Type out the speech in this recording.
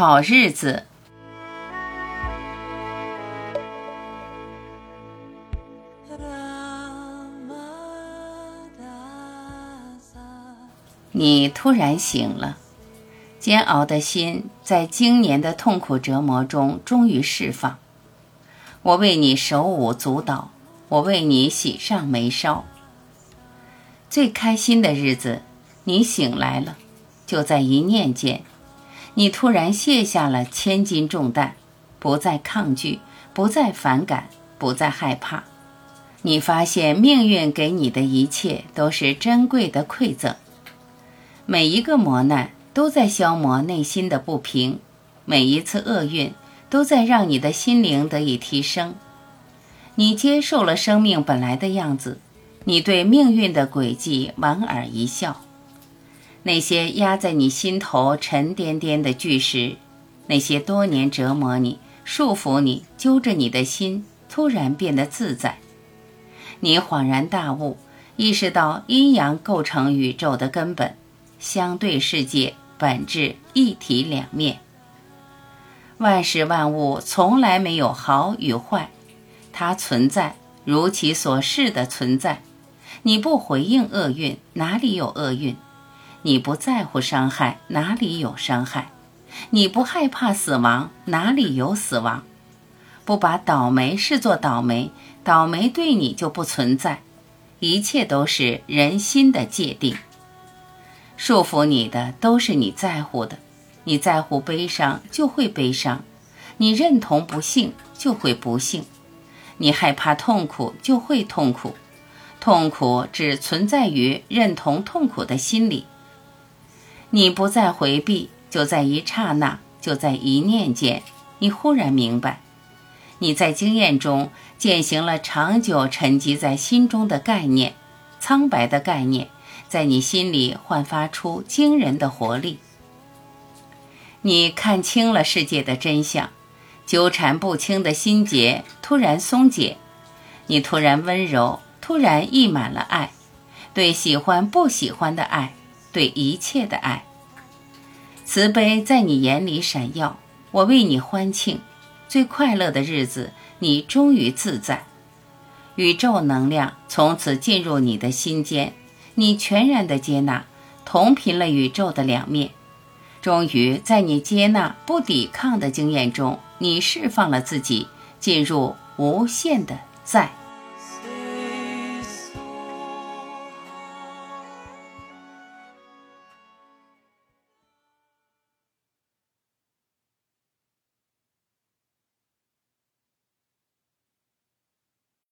好日子，你突然醒了，煎熬的心在经年的痛苦折磨中终于释放。我为你手舞足蹈，我为你喜上眉梢。最开心的日子，你醒来了，就在一念间。你突然卸下了千斤重担，不再抗拒，不再反感，不再害怕。你发现命运给你的一切都是珍贵的馈赠。每一个磨难都在消磨内心的不平，每一次厄运都在让你的心灵得以提升。你接受了生命本来的样子，你对命运的轨迹莞尔一笑。那些压在你心头沉甸甸的巨石，那些多年折磨你、束缚你、揪着你的心，突然变得自在。你恍然大悟，意识到阴阳构成宇宙的根本，相对世界本质一体两面。万事万物从来没有好与坏，它存在，如其所示的存在。你不回应厄运，哪里有厄运？你不在乎伤害，哪里有伤害？你不害怕死亡，哪里有死亡？不把倒霉视作倒霉，倒霉对你就不存在。一切都是人心的界定。束缚你的都是你在乎的，你在乎悲伤就会悲伤，你认同不幸就会不幸，你害怕痛苦就会痛苦，痛苦只存在于认同痛苦的心里。你不再回避，就在一刹那，就在一念间，你忽然明白，你在经验中践行了长久沉积在心中的概念，苍白的概念，在你心里焕发出惊人的活力。你看清了世界的真相，纠缠不清的心结突然松解，你突然温柔，突然溢满了爱，对喜欢不喜欢的爱。对一切的爱，慈悲在你眼里闪耀，我为你欢庆，最快乐的日子，你终于自在，宇宙能量从此进入你的心间，你全然的接纳，同频了宇宙的两面，终于在你接纳不抵抗的经验中，你释放了自己，进入无限的在。